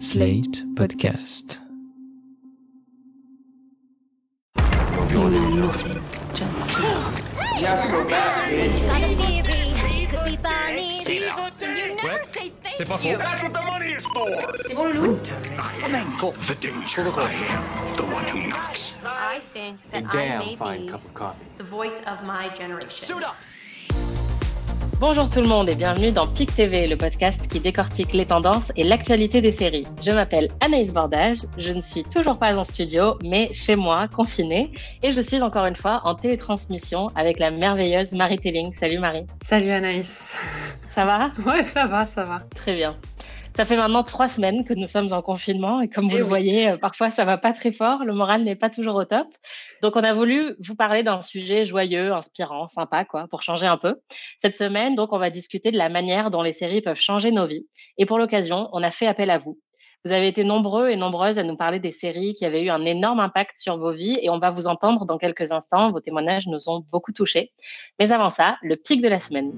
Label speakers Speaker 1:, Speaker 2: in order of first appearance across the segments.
Speaker 1: Slate Podcast.
Speaker 2: You know nothing, Jon Snow.
Speaker 3: Got a theory. Could be Bonnie.
Speaker 4: C'est là.
Speaker 3: You never say thank
Speaker 4: C'est pas faux.
Speaker 3: you.
Speaker 4: That's what the money is for.
Speaker 3: C'est bon, Loulou?
Speaker 4: The danger. I am the one who knocks.
Speaker 5: I think that I may be the voice of my generation.
Speaker 6: Bonjour tout le monde et bienvenue dans PIC TV, le podcast qui décortique les tendances et l'actualité des séries. Je m'appelle Anaïs Bordage, je ne suis toujours pas en studio, mais chez moi, confinée, et je suis encore une fois en télétransmission avec la merveilleuse Marie Telling. Salut Marie.
Speaker 7: Salut Anaïs.
Speaker 6: Ça va?
Speaker 7: Ouais, ça va, ça va.
Speaker 6: Très bien. Ça fait maintenant trois semaines que nous sommes en confinement et comme vous
Speaker 7: Eh
Speaker 6: le
Speaker 7: oui.
Speaker 6: voyez, euh, parfois ça va pas très fort, le moral n'est pas toujours au top. Donc on a voulu vous parler d'un sujet joyeux, inspirant, sympa quoi, pour changer un peu. Cette semaine, donc on va discuter de la manière dont les séries peuvent changer nos vies. Et pour l'occasion, on a fait appel à vous. Vous avez été nombreux et nombreuses à nous parler des séries qui avaient eu un énorme impact sur vos vies et on va vous entendre dans quelques instants. Vos témoignages nous ont beaucoup touchés. Mais avant ça, le pic de la semaine.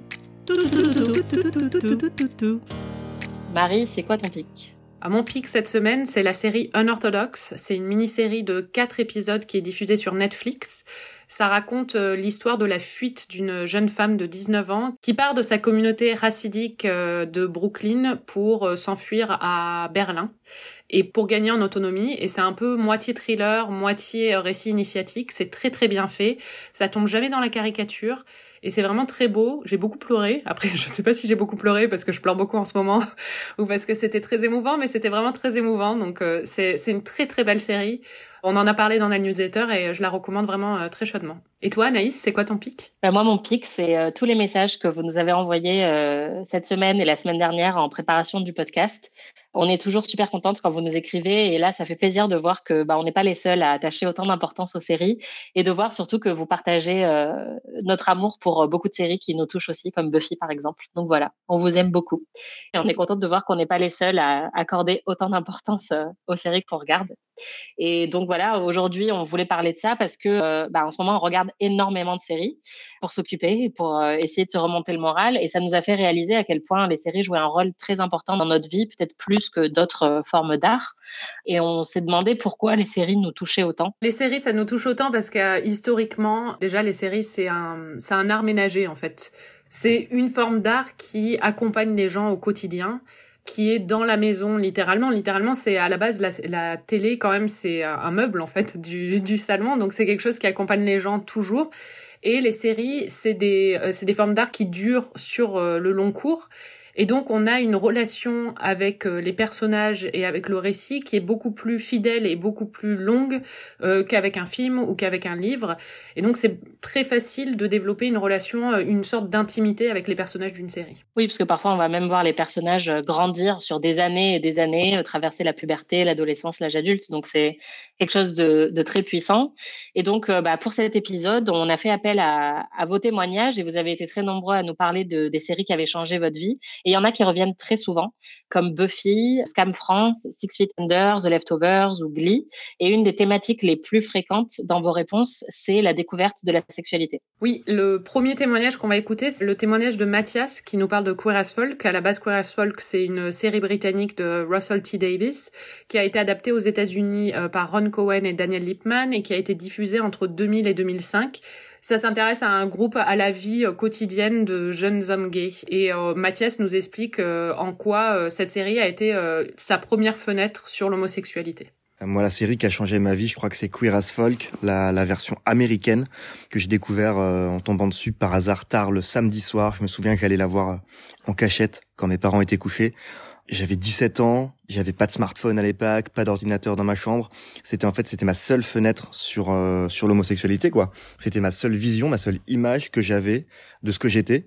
Speaker 6: Marie, c'est quoi ton pic?
Speaker 7: À mon pic cette semaine, c'est la série Unorthodox. C'est une mini-série de quatre épisodes qui est diffusée sur Netflix. Ça raconte euh, l'histoire de la fuite d'une jeune femme de 19 ans qui part de sa communauté racidique euh, de Brooklyn pour euh, s'enfuir à Berlin et pour gagner en autonomie. Et c'est un peu moitié thriller, moitié euh, récit initiatique. C'est très très bien fait. Ça tombe jamais dans la caricature. Et c'est vraiment très beau. J'ai beaucoup pleuré. Après, je sais pas si j'ai beaucoup pleuré parce que je pleure beaucoup en ce moment ou parce que c'était très émouvant, mais c'était vraiment très émouvant. Donc euh, c'est c'est une très très belle série. On en a parlé dans la newsletter et je la recommande vraiment euh, très chaudement. Et toi, Anaïs, c'est quoi ton pic?
Speaker 6: Ben, Moi, mon pic, c'est euh, tous les messages que vous nous avez envoyés euh, cette semaine et la semaine dernière en préparation du podcast. On est toujours super contente quand vous nous écrivez et là, ça fait plaisir de voir que bah, on n'est pas les seuls à attacher autant d'importance aux séries et de voir surtout que vous partagez notre amour pour beaucoup de séries qui nous touchent aussi, comme Buffy par exemple. Donc voilà, on vous aime beaucoup et on est contente de voir qu'on n'est pas les seuls à accorder autant d'importance aux séries qu'on regarde. Et donc voilà, aujourd'hui, on voulait parler de ça parce que euh, bah, en ce moment, on regarde énormément de séries pour s'occuper, pour euh, essayer de se remonter le moral. Et ça nous a fait réaliser à quel point les séries jouaient un rôle très important dans notre vie, peut-être plus que d'autres euh, formes d'art. Et on s'est demandé pourquoi les séries nous touchaient autant.
Speaker 7: Les séries, ça nous touche autant parce que historiquement, déjà, les séries, c'est un c'est un art ménager en fait. C'est une forme d'art qui accompagne les gens au quotidien qui est dans la maison littéralement. Littéralement, c'est à la base la, télé quand même, c'est un meuble en fait du, du salon, donc c'est quelque chose qui accompagne les gens toujours. Et les séries, c'est des euh, c'est des formes d'art qui durent sur euh, le long cours. Et donc on a une relation avec euh, les personnages et avec le récit qui est beaucoup plus fidèle et beaucoup plus longue euh, qu'avec un film ou qu'avec un livre. Et donc c'est très facile de développer une relation, euh, une sorte d'intimité avec les personnages d'une série.
Speaker 6: Oui, parce que parfois, on va même voir les personnages grandir sur des années et des années, traverser la puberté, l'adolescence, l'âge adulte. Donc c'est quelque chose de, très puissant. Et donc, bah, pour cet épisode, on a fait appel à, vos témoignages et vous avez été très nombreux à nous parler de, des séries qui avaient changé votre vie. Et il y en a qui reviennent très souvent, comme Buffy, Scam France, Six Feet Under, The Leftovers ou Glee. Et une des thématiques les plus fréquentes dans vos réponses, c'est la découverte de la sexualité.
Speaker 7: Oui, le premier témoignage qu'on va écouter, c'est le témoignage de Mathias qui nous parle de Queer as Folk. À la base, Queer as Folk, c'est une série britannique de Russell T. Davis qui a été adaptée aux États-Unis euh, par Ron Cohen et Daniel Lipman et qui a été diffusée entre 2000 et 2005. Ça s'intéresse à un groupe à la vie euh, quotidienne de jeunes hommes gays. Et euh, Mathias nous explique euh, en quoi cette série a été sa première fenêtre sur l'homosexualité.
Speaker 8: Moi, la série qui a changé ma vie, je crois que c'est Queer as Folk, la, version américaine que j'ai découvert en tombant dessus par hasard tard le samedi soir. Je me souviens que j'allais la voir en cachette quand mes parents étaient couchés. J'avais 17 ans, j'avais pas de smartphone à l'époque, pas d'ordinateur dans ma chambre. C'était en fait c'était ma seule fenêtre sur euh, sur l'homosexualité quoi. C'était ma seule vision, ma seule image que j'avais de ce que j'étais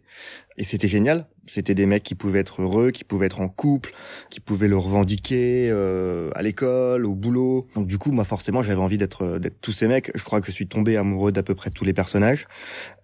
Speaker 8: et c'était génial. C'était des mecs qui pouvaient être heureux, qui pouvaient être en couple, qui pouvaient le revendiquer euh, à l'école, au boulot. Donc du coup, moi forcément, j'avais envie d'être d'être tous ces mecs. Je crois que je suis tombé amoureux d'à peu près tous les personnages.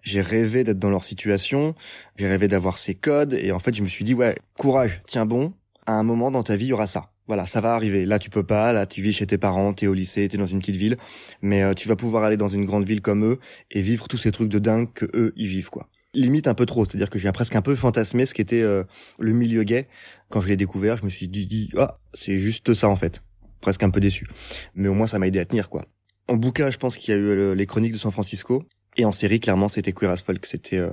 Speaker 8: J'ai rêvé d'être dans leur situation, j'ai rêvé d'avoir ces codes et en fait, je me suis dit ouais, courage, tiens bon. À un moment dans ta vie, il y aura ça. Voilà, ça va arriver. Là, tu peux pas. Là, tu vis chez tes parents, t'es au lycée, t'es dans une petite ville, mais euh, tu vas pouvoir aller dans une grande ville comme eux et vivre tous ces trucs de dingue que eux ils vivent quoi. limite un peu trop. C'est-à-dire que j'ai presque un peu fantasmé ce qu'était euh, le milieu gay. Quand je l'ai découvert, je me suis dit, ah, c'est juste ça en fait. Presque un peu déçu. Mais au moins, ça m'a aidé à tenir, quoi. En bouquin, je pense qu'il y a eu euh, les chroniques de San Francisco. Et en série, clairement, c'était Queer as Folk. C'était, euh...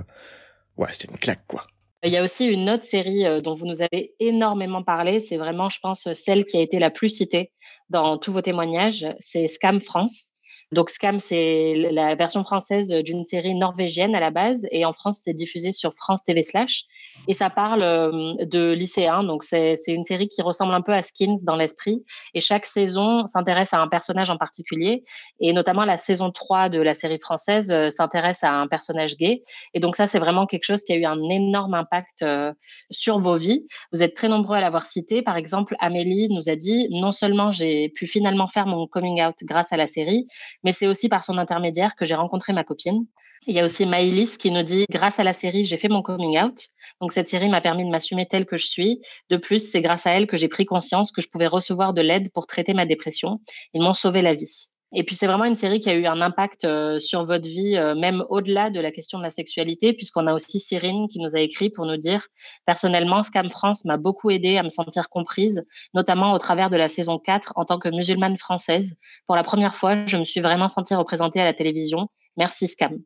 Speaker 8: ouais, c'était une claque, quoi.
Speaker 6: Il y a aussi une autre série euh, dont vous nous avez énormément parlé. C'est vraiment, je pense, celle qui a été la plus citée dans tous vos témoignages. C'est Scam France. Donc Scam, c'est la version française d'une série norvégienne à la base, et en France, c'est diffusé sur France TV slash. Et ça parle euh, de lycéens, donc c'est une série qui ressemble un peu à Skins dans l'esprit. Et chaque saison s'intéresse à un personnage en particulier, et notamment la saison 3 de la série française euh, s'intéresse à un personnage gay. Et donc ça, c'est vraiment quelque chose qui a eu un énorme impact euh, sur vos vies. Vous êtes très nombreux à l'avoir cité. Par exemple, Amélie nous a dit non seulement j'ai pu finalement faire mon coming out grâce à la série, mais c'est aussi par son intermédiaire que j'ai rencontré ma copine. Il y a aussi Maëlys qui nous dit grâce à la série, j'ai fait mon coming out. Donc cette série m'a permis de m'assumer telle que je suis. De plus, c'est grâce à elle que j'ai pris conscience que je pouvais recevoir de l'aide pour traiter ma dépression. Ils m'ont sauvé la vie. Et puis c'est vraiment une série qui a eu un impact euh, sur votre vie, euh, même au-delà de la question de la sexualité, puisqu'on a aussi Cyrine qui nous a écrit pour nous dire personnellement, Scam France m'a beaucoup aidé à me sentir comprise, notamment au travers de la saison 4 en tant que musulmane française. Pour la première fois, je me suis vraiment sentie représentée à la télévision. Merci Scam.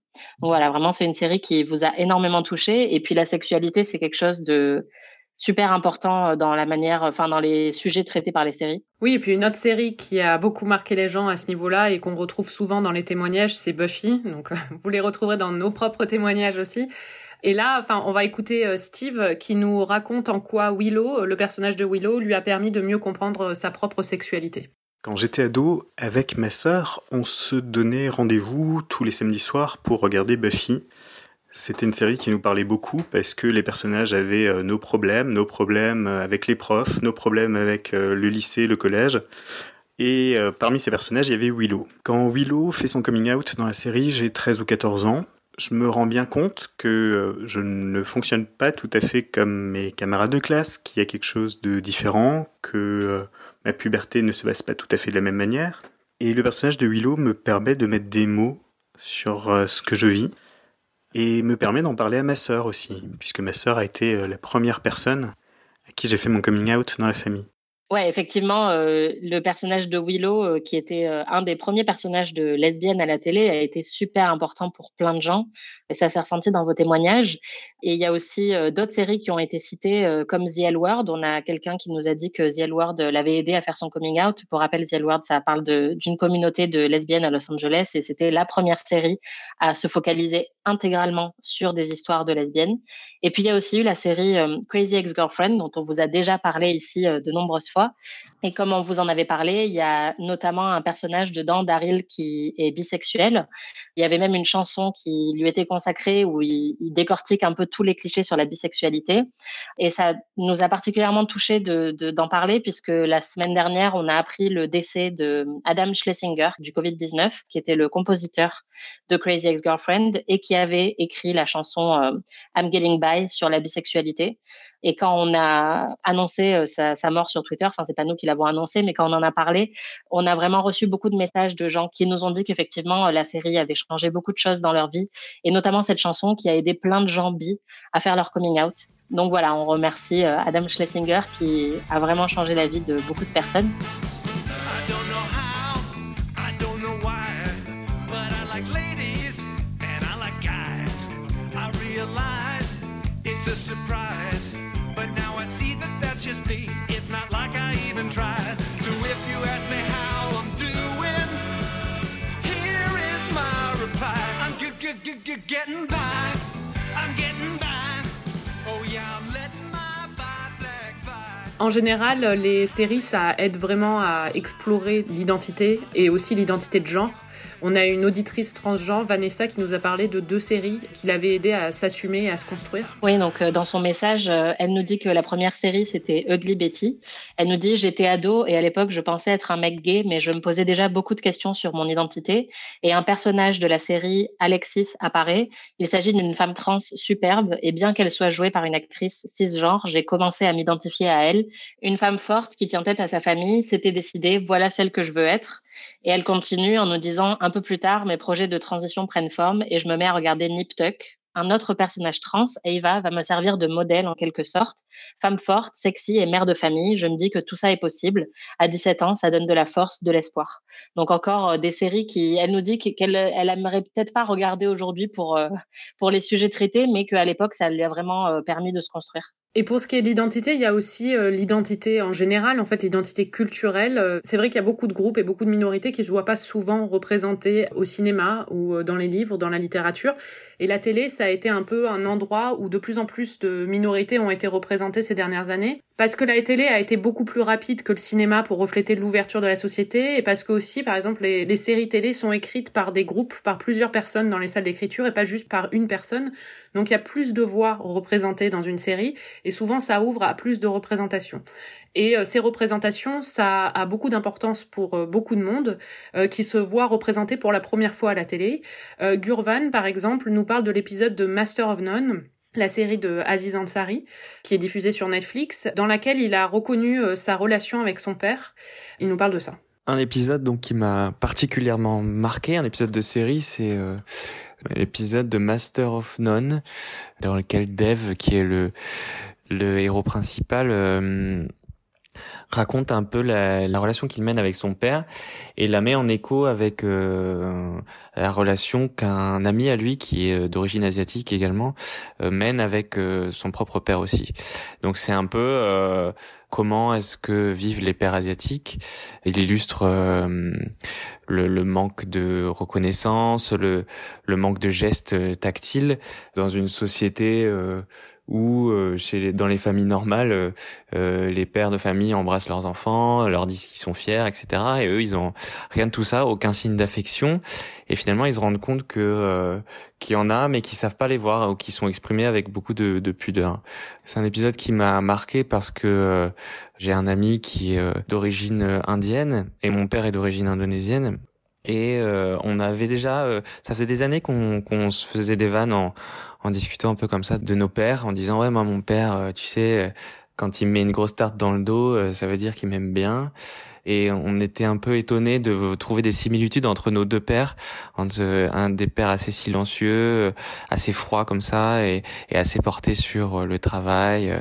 Speaker 6: Voilà, vraiment c'est une série qui vous a énormément touché. Et puis la sexualité, c'est quelque chose de super important euh, dans la manière, enfin dans les sujets traités par les séries.
Speaker 7: Oui, et puis une autre série qui a beaucoup marqué les gens à ce niveau-là et qu'on retrouve souvent dans les témoignages, c'est Buffy. Donc vous les retrouverez dans nos propres témoignages aussi. Et là, enfin, on va écouter euh, Steve qui nous raconte en quoi Willow, le personnage de Willow, lui a permis de mieux comprendre sa propre sexualité.
Speaker 9: Quand j'étais ado, avec ma sœur, on se donnait rendez-vous tous les samedis soirs pour regarder Buffy. C'était une série qui nous parlait beaucoup parce que les personnages avaient euh, nos problèmes, nos problèmes euh, avec les profs, nos problèmes avec euh, le lycée, le collège. Et parmi ces personnages, il y avait Willow. Quand Willow fait son coming out dans la série, j'ai 13 ou 14 ans. Je me rends bien compte que je ne fonctionne pas tout à fait comme mes camarades de classe, qu'il y a quelque chose de différent, que ma puberté ne se passe pas tout à fait de la même manière. Et le personnage de Willow me permet de mettre des mots sur ce que je vis et me permet d'en parler à ma sœur aussi, puisque ma sœur a été euh, la première personne à qui j'ai fait mon coming out dans la famille.
Speaker 6: Ouais, effectivement, euh, le personnage de Willow, euh, qui était euh, un des premiers personnages de lesbienne à la télé, a été super important pour plein de gens. Et ça s'est ressenti dans vos témoignages. Et il y a aussi d'autres séries qui ont été citées, comme The L Word. On a quelqu'un qui nous a dit que The L Word l'avait aidé à faire son coming out. Pour rappel, The L Word, ça parle d'une communauté de lesbiennes à Los Angeles et c'était la première série à se focaliser intégralement sur des histoires de lesbiennes. Et puis il y a aussi eu la série Crazy Ex-Girlfriend, dont on vous a déjà parlé ici de nombreuses et comme on vous en avait parlé, il y a notamment un personnage dedans, Daryl, qui est bisexuel. Il y avait même une chanson qui lui était consacrée où il, décortique un peu tous les clichés sur la bisexualité. Et ça nous a particulièrement touché d'en parler puisque la semaine dernière, on a appris le décès de Adam Schlesinger du Covid-19, qui était le compositeur de Crazy Ex-Girlfriend et qui avait écrit la chanson euh, I'm Getting By sur la bisexualité. Et quand on a annoncé euh, sa mort sur Twitter, enfin c'est pas nous qui l'avons annoncé, mais quand on en a parlé, on a vraiment reçu beaucoup de messages de gens qui nous ont dit qu'effectivement euh, la série avait changé beaucoup de choses dans leur vie, et notamment cette chanson qui a aidé plein de gens bi à faire leur coming out. Donc voilà, on remercie euh, Adam Schlesinger qui a vraiment changé la vie de beaucoup de personnes.
Speaker 7: En général, les séries, ça aide vraiment à explorer l'identité et aussi l'identité de genre. On a une auditrice transgenre, Vanessa, qui nous a parlé de deux séries qui l'avaient aidé à s'assumer et à se construire.
Speaker 6: Oui, donc euh, dans son message, euh, elle nous dit que la première série, c'était Ugly Betty. Elle nous dit, j'étais ado et à l'époque, je pensais être un mec gay, mais je me posais déjà beaucoup de questions sur mon identité. Et un personnage de la série, Alexis, apparaît. Il s'agit d'une femme trans superbe et bien qu'elle soit jouée par une actrice cisgenre, j'ai commencé à m'identifier à elle. Une femme forte qui tient tête à sa famille, s'était décidée, voilà celle que je veux être. Et elle continue en nous disant un peu plus tard, mes projets de transition prennent forme et je me mets à regarder Nip Tuck. un autre personnage trans, Eva, va me servir de modèle en quelque sorte. Femme forte, sexy et mère de famille, je me dis que tout ça est possible. À 17 ans, ça donne de la force, de l'espoir. Donc encore euh, des séries qui, elle nous dit qu'elle elle aimerait peut-être pas regarder aujourd'hui pour, euh, pour les sujets traités, mais qu'à l'époque, ça lui a vraiment euh, permis de se construire.
Speaker 7: Et pour ce qui est de l'identité, il y a aussi l'identité en général, en fait l'identité culturelle. C'est vrai qu'il y a beaucoup de groupes et beaucoup de minorités qui se voient pas souvent représentés au cinéma ou dans les livres, dans la littérature. Et la télé, ça a été un peu un endroit où de plus en plus de minorités ont été représentées ces dernières années. Parce que la télé a été beaucoup plus rapide que le cinéma pour refléter l'ouverture de la société et parce que aussi, par exemple, les, séries télé sont écrites par des groupes, par plusieurs personnes dans les salles d'écriture et pas juste par une personne. Donc il y a plus de voix représentées dans une série et souvent ça ouvre à plus de représentations. Et euh, ces représentations, ça a beaucoup d'importance pour euh, beaucoup de monde euh, qui se voit représenté pour la première fois à la télé. Gurvan, par exemple, nous parle de l'épisode de Master of None la série de Aziz Ansari, qui est diffusée sur Netflix, dans laquelle il a reconnu sa relation avec son père. Il nous parle de ça.
Speaker 10: Un épisode donc qui m'a particulièrement marqué, un épisode de série, c'est l'épisode de Master of None, dans lequel Dev, qui est le le héros principal, raconte un peu la, la relation qu'il mène avec son père et la met en écho avec euh, la relation qu'un ami à lui qui est euh, d'origine asiatique également euh, mène avec son propre père aussi. Donc c'est un peu comment est-ce que vivent les pères asiatiques. Il illustre le, le, manque de reconnaissance, le, le manque de gestes tactiles dans une société où euh, chez dans les familles normales, euh, euh, les pères de famille embrassent leurs enfants, leur disent qu'ils sont fiers, etc. Et eux, ils ont rien de tout ça, aucun signe d'affection. Et finalement, ils se rendent compte que qu'il y en a, mais qui savent pas les voir ou qui sont exprimés avec beaucoup de, de pudeur. C'est un épisode qui m'a marqué parce que j'ai un ami qui est d'origine indienne et mon père est d'origine indonésienne. Et on avait déjà, ça faisait des années qu'on qu'on se faisait des vannes en, en discutant un peu comme ça de nos pères, en disant ouais moi mon père, euh, tu sais, euh, quand il me met une grosse tarte dans le dos, euh, ça veut dire qu'il m'aime bien et on était un peu étonnés de trouver des similitudes entre nos deux pères, entre un des pères assez silencieux, assez froid comme ça et, assez porté sur le travail.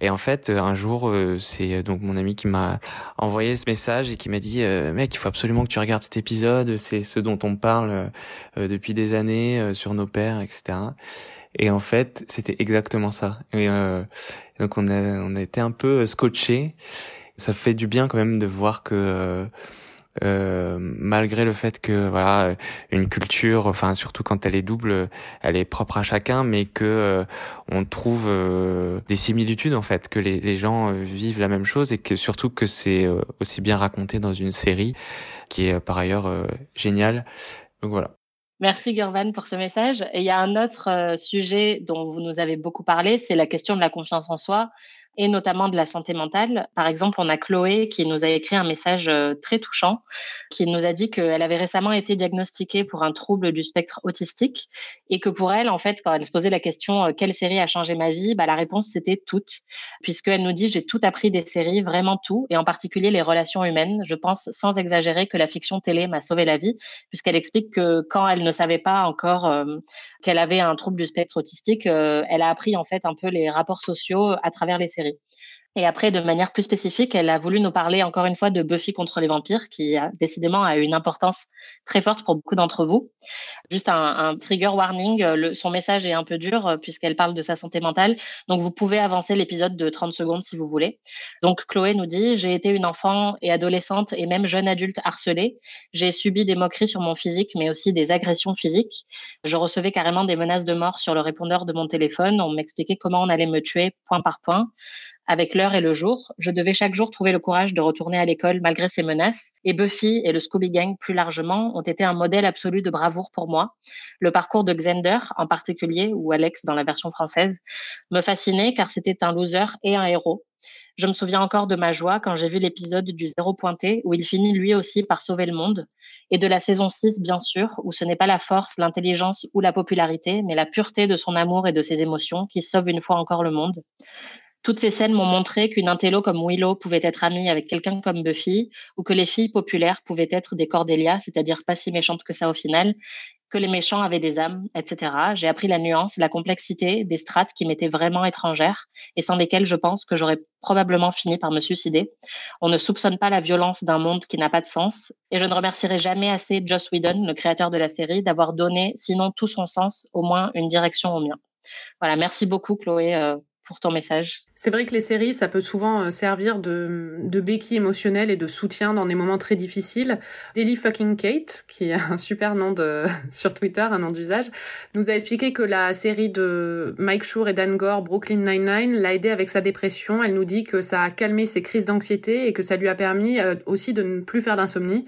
Speaker 10: Et en fait, un jour, c'est donc mon ami qui m'a envoyé ce message et qui m'a dit mec, il faut absolument que tu regardes cet épisode, c'est ce dont on parle depuis des années sur nos pères, etc. Et en fait, c'était exactement ça. Et donc on a on a été un peu scotché ça fait du bien quand même de voir que euh, euh, malgré le fait que voilà une culture enfin surtout quand elle est double elle est propre à chacun mais que euh, on trouve euh, des similitudes en fait que les, les gens vivent la même chose et que surtout que c'est aussi bien raconté dans une série qui est par ailleurs géniale. Donc voilà
Speaker 6: Merci Gurvan pour ce message. Et il y a un autre sujet dont vous nous avez beaucoup parlé, c'est la question de la confiance en soi et notamment de la santé mentale. Par exemple, on a Chloé qui nous a écrit un message euh, très touchant, qui nous a dit qu'elle avait récemment été diagnostiquée pour un trouble du spectre autistique et que pour elle, en fait, quand elle se posait la question euh, quelle série a changé ma vie, bah, la réponse c'était toutes, puisqu'elle nous dit j'ai tout appris des séries, vraiment tout, et en particulier les relations humaines. Je pense sans exagérer que la fiction télé m'a sauvé la vie, puisqu'elle explique que quand elle ne savait pas encore euh, qu'elle avait un trouble du spectre autistique, elle a appris en fait un peu les rapports sociaux à travers les séries série. Et après, de manière plus spécifique, elle a voulu nous parler encore une fois de Buffy contre les vampires, qui a, décidément a une importance très forte pour beaucoup d'entre vous. Juste un, trigger warning, le, son message est un peu dur euh, puisqu'elle parle de sa santé mentale. Donc, vous pouvez avancer l'épisode de 30 secondes si vous voulez. Donc, Chloé nous dit, j'ai été une enfant et adolescente et même jeune adulte harcelée. J'ai subi des moqueries sur mon physique, mais aussi des agressions physiques. Je recevais carrément des menaces de mort sur le répondeur de mon téléphone. On m'expliquait comment on allait me tuer point par point avec l'heure et le jour. Je devais chaque jour trouver le courage de retourner à l'école malgré ces menaces. Et Buffy et le Scooby Gang plus largement ont été un modèle absolu de bravoure pour moi. Le parcours de Xander en particulier, ou Alex dans la version française, me fascinait car c'était un loser et un héros. Je me souviens encore de ma joie quand j'ai vu l'épisode du zéro pointé où il finit lui aussi par sauver le monde, et de la saison 6 bien sûr, où ce n'est pas la force, l'intelligence ou la popularité, mais la pureté de son amour et de ses émotions qui sauve une fois encore le monde. Toutes ces scènes m'ont montré qu'une intello comme Willow pouvait être amie avec quelqu'un comme Buffy, ou que les filles populaires pouvaient être des Cordelia, c'est-à-dire pas si méchantes que ça au final. que les méchants avaient des âmes, etc. J'ai appris la nuance, la complexité des strates qui m'étaient vraiment étrangères et sans lesquelles je pense que j'aurais probablement fini par me suicider. On ne soupçonne pas la violence d'un monde qui n'a pas de sens et je ne remercierai jamais assez Joss Whedon, le créateur de la série, d'avoir donné, sinon tout son sens, au moins une direction au mien. Voilà, merci beaucoup Chloé euh, ton message.
Speaker 7: C'est vrai que les séries, ça peut souvent euh, servir de, de béquille émotionnelle et de soutien dans des moments très difficiles. Daily Fucking Kate, qui a un super nom de, sur Twitter, un nom d'usage, nous a expliqué que la série de Mike Schur et Dan Gore, Brooklyn Nine-Nine, l'a aidé avec sa dépression. Elle nous dit que ça a calmé ses crises d'anxiété et que ça lui a permis euh, aussi de ne plus faire d'insomnie.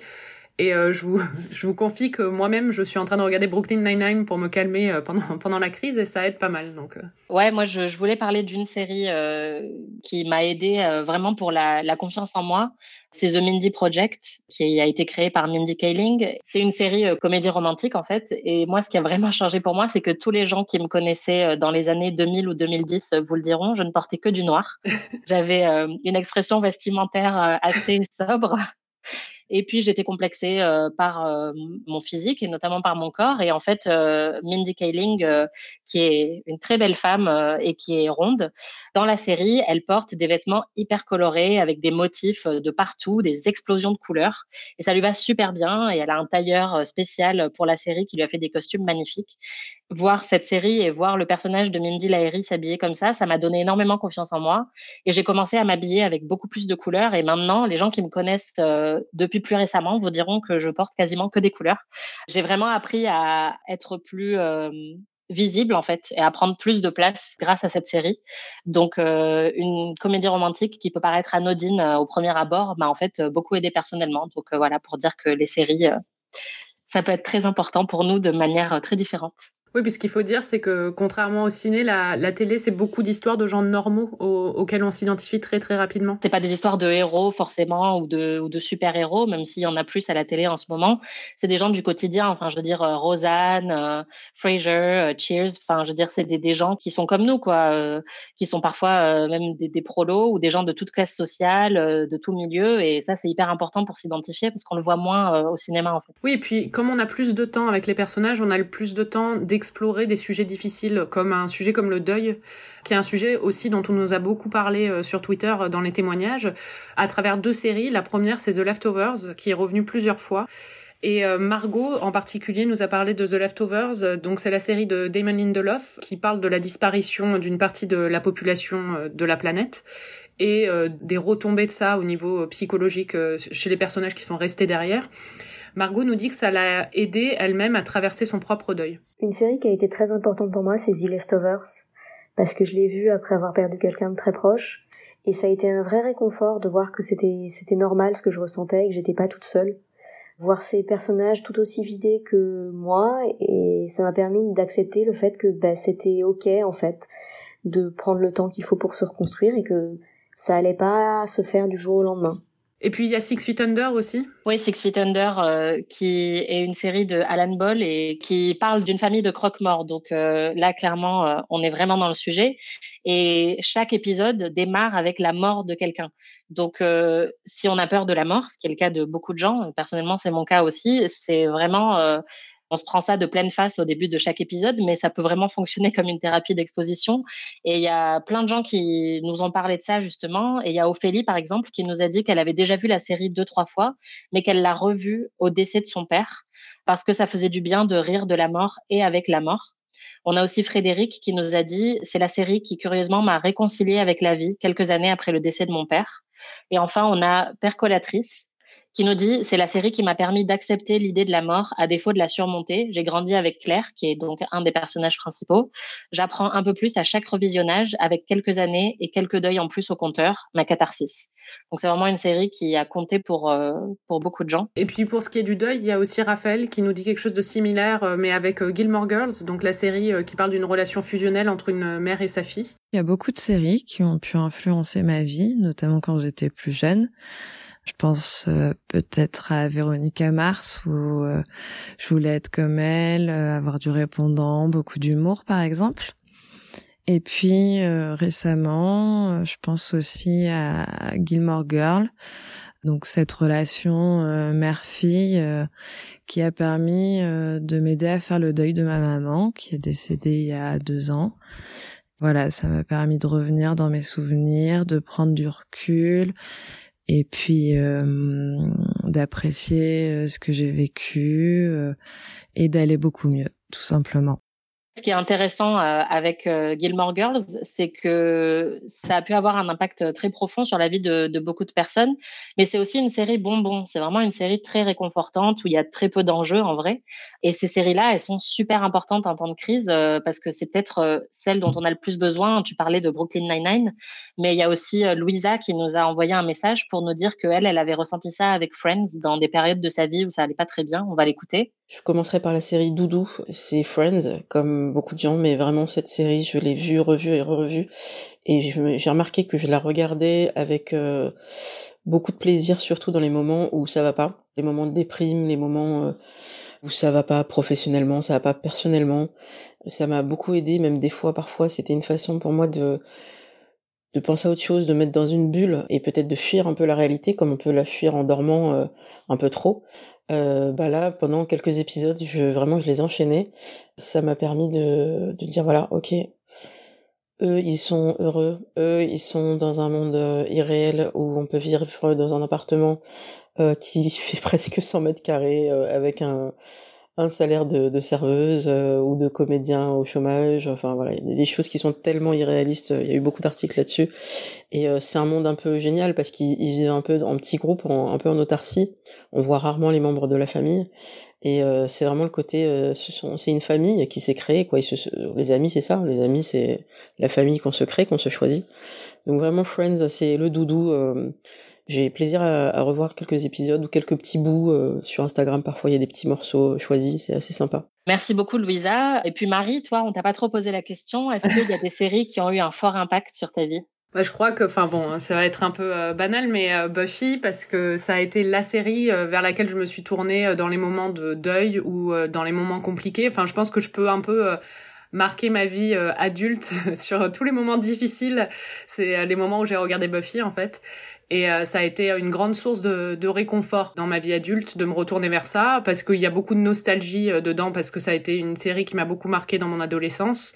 Speaker 7: Et euh, je, vous, je vous confie que moi-même, je suis en train de regarder Brooklyn Nine-Nine pour me calmer euh, pendant, pendant la crise et ça aide pas mal. Donc, euh.
Speaker 6: Ouais, moi, je, je voulais parler d'une série qui m'a aidé vraiment pour la, la, confiance en moi. C'est The Mindy Project, qui a été créé par Mindy Kaling. C'est une série comédie romantique, en fait. Et moi, ce qui a vraiment changé pour moi, c'est que tous les gens qui me connaissaient dans les années 2000 ou 2010 vous le diront, je ne portais que du noir. J'avais une expression vestimentaire assez sobre. Et puis j'étais complexée euh, par euh, mon physique et notamment par mon corps. Et en fait, euh, Mindy Kaling, qui est une très belle femme et qui est ronde, dans la série, elle porte des vêtements hyper colorés avec des motifs de partout, des explosions de couleurs. Et ça lui va super bien. Et elle a un tailleur spécial pour la série qui lui a fait des costumes magnifiques. Voir cette série et voir le personnage de Mindy Lahiri s'habiller comme ça, ça m'a donné énormément confiance en moi. Et j'ai commencé à m'habiller avec beaucoup plus de couleurs. Et maintenant, les gens qui me connaissent depuis plus récemment vous diront que je porte quasiment que des couleurs. J'ai vraiment appris à être plus euh, visible en fait et à prendre plus de place grâce à cette série. Donc euh, une comédie romantique qui peut paraître anodine euh, au premier abord m'a en fait beaucoup aidé personnellement. Donc voilà pour dire que les séries ça peut être très important pour nous de manière très différente.
Speaker 7: Oui, puis ce qu'il faut dire, c'est que contrairement au ciné, la, la télé, c'est beaucoup d'histoires de gens normaux auxquels on s'identifie très très rapidement.
Speaker 6: C'est pas des histoires de héros forcément ou de, ou de super héros, même s'il y en a plus à la télé en ce moment. C'est des gens du quotidien. Enfin, je veux dire euh, Roseanne, euh, Frasier, euh, Cheers. Enfin, je veux dire, c'est des, des, gens qui sont comme nous, quoi, qui sont parfois même des, des, prolos ou des gens de toute classe sociale, de tout milieu. Et ça, c'est hyper important pour s'identifier parce qu'on le voit moins au cinéma, en fait.
Speaker 7: Oui, et puis comme on a plus de temps avec les personnages, on a le plus de temps explorer des sujets difficiles comme un sujet comme le deuil, qui est un sujet aussi dont on nous a beaucoup parlé euh, sur Twitter euh, dans les témoignages, à travers deux séries. La première, c'est The Leftovers, qui est revenu plusieurs fois. Et euh, Margot, en particulier, nous a parlé de The Leftovers. Donc, c'est la série de Damon Lindelof qui parle de la disparition d'une partie de la population de la planète et des retombées de ça au niveau psychologique chez les personnages qui sont restés derrière. Margot nous dit que ça l'a aidé elle-même à traverser son propre deuil.
Speaker 11: Une série qui a été très importante pour moi, c'est The Leftovers, parce que je l'ai vue après avoir perdu quelqu'un de très proche, et ça a été un vrai réconfort de voir que c'était c'était normal ce que je ressentais et que j'étais pas toute seule. Voir ces personnages tout aussi vidés que moi, et ça m'a permis d'accepter le fait que bah, c'était ok en fait de prendre le temps qu'il faut pour se reconstruire et que ça allait pas se faire du jour au lendemain.
Speaker 7: Et puis il y a Six Feet Under aussi.
Speaker 6: Oui, Six Feet Under, euh, qui est une série de Alan Ball et qui parle d'une famille de croque-morts. Donc euh, là, clairement, euh, on est vraiment dans le sujet. Et chaque épisode démarre avec la mort de quelqu'un. Donc si on a peur de la mort, ce qui est le cas de beaucoup de gens, personnellement c'est mon cas aussi, c'est vraiment on se prend ça de pleine face au début de chaque épisode, mais ça peut vraiment fonctionner comme une thérapie d'exposition. Et il y a plein de gens qui nous ont parlé de ça justement. Et il y a Ophélie, par exemple, qui nous a dit qu'elle avait déjà vu la série deux, trois fois, mais qu'elle l'a revue au décès de son père parce que ça faisait du bien de rire de la mort et avec la mort. On a aussi Frédéric qui nous a dit, c'est la série qui curieusement m'a réconcilié avec la vie quelques années après le décès de mon père. Et enfin, on a Percolatrice qui nous dit c'est la série qui m'a permis d'accepter l'idée de la mort à défaut de la surmonter. J'ai grandi avec Claire, qui est donc un des personnages principaux. J'apprends un peu plus à chaque revisionnage avec quelques années et quelques deuils en plus au compteur, ma catharsis. Donc c'est vraiment une série qui a compté pour euh, pour beaucoup de gens.
Speaker 7: Et puis pour ce qui est du deuil, il y a aussi Raphaël qui nous dit quelque chose de similaire, euh, mais avec euh, Gilmore Girls, donc la série qui parle d'une relation fusionnelle entre une mère et sa fille.
Speaker 12: Il y a beaucoup de séries qui ont pu influencer ma vie, notamment quand j'étais plus jeune. Je pense euh, peut-être à Véronica Mars où euh, je voulais être comme elle, euh, avoir du répondant, beaucoup d'humour par exemple. Et puis récemment, je pense aussi à Gilmore Girl Donc cette relation mère-fille qui a permis de m'aider à faire le deuil de ma maman qui est décédée il y a deux ans. Voilà, ça m'a permis de revenir dans mes souvenirs, de prendre du recul et puis d'apprécier ce que j'ai vécu et d'aller beaucoup mieux, tout simplement.
Speaker 6: Ce qui est intéressant euh, avec euh, Gilmore Girls, c'est que ça a pu avoir un impact très profond sur la vie de, beaucoup de personnes, mais c'est aussi une série bonbon. C'est vraiment une série très réconfortante où il y a très peu d'enjeux en vrai. Et ces séries-là, elles sont super importantes en temps de crise euh, parce que c'est peut-être celle dont on a le plus besoin. Tu parlais de Brooklyn Nine-Nine, mais il y a aussi Louisa qui nous a envoyé un message pour nous dire qu'elle, elle avait ressenti ça avec Friends dans des périodes de sa vie où ça allait pas très bien. On va l'écouter.
Speaker 13: Je commencerai par la série Doudou. C'est Friends, comme beaucoup de gens, mais vraiment cette série, je l'ai vue, revue et revue. Et j'ai remarqué que je la regardais avec euh, beaucoup de plaisir, surtout dans les moments où ça va pas. Les moments de déprime, les moments euh, où ça va pas professionnellement, ça va pas personnellement. Ça m'a beaucoup aidé, même des fois, parfois, c'était une façon pour moi de de penser à autre chose, de mettre dans une bulle et peut-être de fuir un peu la réalité comme on peut la fuir en dormant euh, un peu trop. Euh, bah là, pendant quelques épisodes, je vraiment je les enchaînais. Ça m'a permis de, de dire voilà, ok, eux ils sont heureux, eux ils sont dans un monde euh, irréel où on peut vivre dans un appartement euh, qui fait presque 100 mètres carrés avec un un salaire de, serveuse euh, ou de comédien au chômage. Enfin voilà, des choses qui sont tellement irréalistes. Il y a eu beaucoup d'articles là-dessus. Et euh, c'est un monde un peu génial parce qu'ils vivent un peu en petits groupes, un peu en autarcie. On voit rarement les membres de la famille. Et euh, c'est vraiment le côté, c'est une famille qui s'est créée quoi. les amis, c'est ça. Les amis, c'est la famille qu'on se crée, qu'on se choisit. Donc vraiment, Friends, c'est le doudou j'ai plaisir à, revoir quelques épisodes ou quelques petits bouts euh, sur Instagram. Parfois, il y a des petits morceaux choisis, c'est assez sympa.
Speaker 6: Merci beaucoup, Louisa. Et puis, Marie, toi, on t'a pas trop posé la question. Est-ce qu'il y a des séries qui ont eu un fort impact sur ta vie?
Speaker 7: Bah, je crois que, enfin bon, ça va être un peu euh, banal, mais euh, Buffy, parce que ça a été la série vers laquelle je me suis tournée dans les moments de deuil ou dans les moments compliqués. Enfin, je pense que je peux un peu marquer ma vie adulte sur tous les moments difficiles. C'est les moments où j'ai regardé Buffy, en fait. Et euh, ça a été une grande source de, réconfort dans ma vie adulte de me retourner vers ça, parce qu'il y a beaucoup de nostalgie euh, dedans, parce que ça a été une série qui m'a beaucoup marqué dans mon adolescence,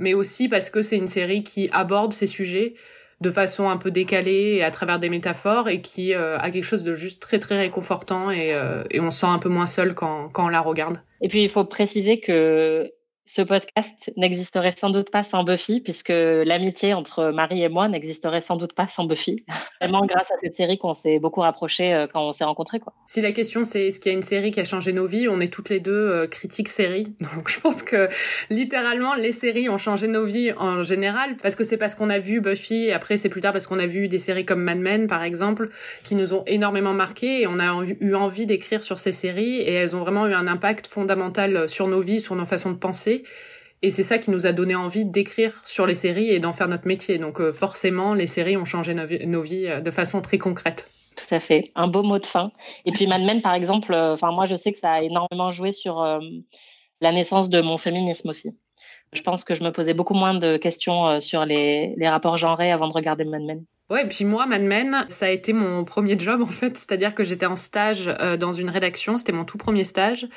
Speaker 7: mais aussi parce que c'est une série qui aborde ces sujets de façon un peu décalée et à travers des métaphores et qui euh, a quelque chose de juste très très réconfortant et, et on se sent un peu moins seul quand, quand on la regarde.
Speaker 6: Et puis il faut préciser que ce podcast n'existerait sans doute pas sans Buffy, puisque l'amitié entre Marie et moi n'existerait sans doute pas sans Buffy. Vraiment grâce à cette série qu'on s'est beaucoup rapprochés euh, quand on s'est rencontrés. Quoi.
Speaker 7: Si la question c'est est-ce qu'il y a une série qui a changé nos vies, on est toutes les deux euh, critiques séries. Donc je pense que littéralement les séries ont changé nos vies en général, parce que c'est parce qu'on a vu Buffy, après c'est plus tard parce qu'on a vu des séries comme Mad Men par exemple, qui nous ont énormément marqué et on a eu envie d'écrire sur ces séries et elles ont vraiment eu un impact fondamental sur nos vies, sur nos façons de penser et c'est ça qui nous a donné envie d'écrire sur les séries et d'en faire notre métier. Donc euh, forcément, les séries ont changé nos, vies euh, de façon très concrète.
Speaker 6: Tout à fait, un beau mot de fin. Et puis Mad Men, par exemple, euh, moi je sais que ça a énormément joué sur la naissance de mon féminisme aussi. Je pense que je me posais beaucoup moins de questions sur les, les rapports genrés avant de regarder Mad Men.
Speaker 7: Ouais, et puis moi, Mad Men, ça a été mon premier job en fait, c'est-à-dire que j'étais en stage dans une rédaction, c'était mon tout premier stage,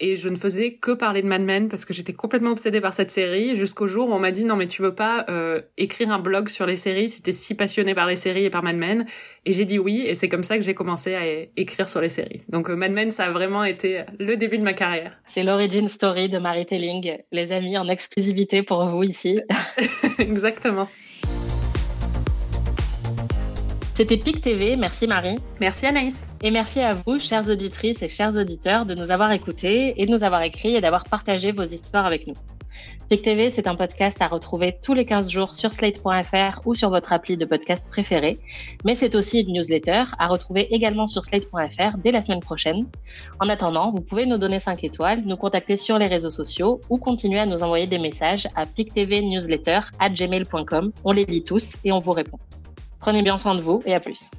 Speaker 7: et je ne faisais que parler de Mad Men parce que j'étais complètement obsédée par cette série. Jusqu'au jour où on m'a dit non mais tu veux pas euh, écrire un blog sur les séries si t'es si passionné par les séries et par Mad Men? Et j'ai dit oui. Et c'est comme ça que j'ai commencé à écrire sur les séries. Donc euh, Mad Men ça a vraiment été le début de ma carrière.
Speaker 6: C'est l'origin story de Marie Telling les amis en exclusivité pour vous ici.
Speaker 7: Exactement
Speaker 6: c'était PIC TV. Merci Marie.
Speaker 7: Merci Anaïs.
Speaker 6: Et merci à vous, chères auditrices et chers auditeurs, de nous avoir écoutés et de nous avoir écrit et d'avoir partagé vos histoires avec nous. PIC TV, c'est un podcast à retrouver tous les 15 jours sur slate.fr ou sur votre appli de podcast préféré. Mais c'est aussi une newsletter à retrouver également sur slate.fr dès la semaine prochaine. En attendant, vous pouvez nous donner 5 étoiles, nous contacter sur les réseaux sociaux ou continuer à nous envoyer des messages à pictvnewsletter@gmail.com. On les lit tous et on vous répond. Prenez bien soin de vous et à plus.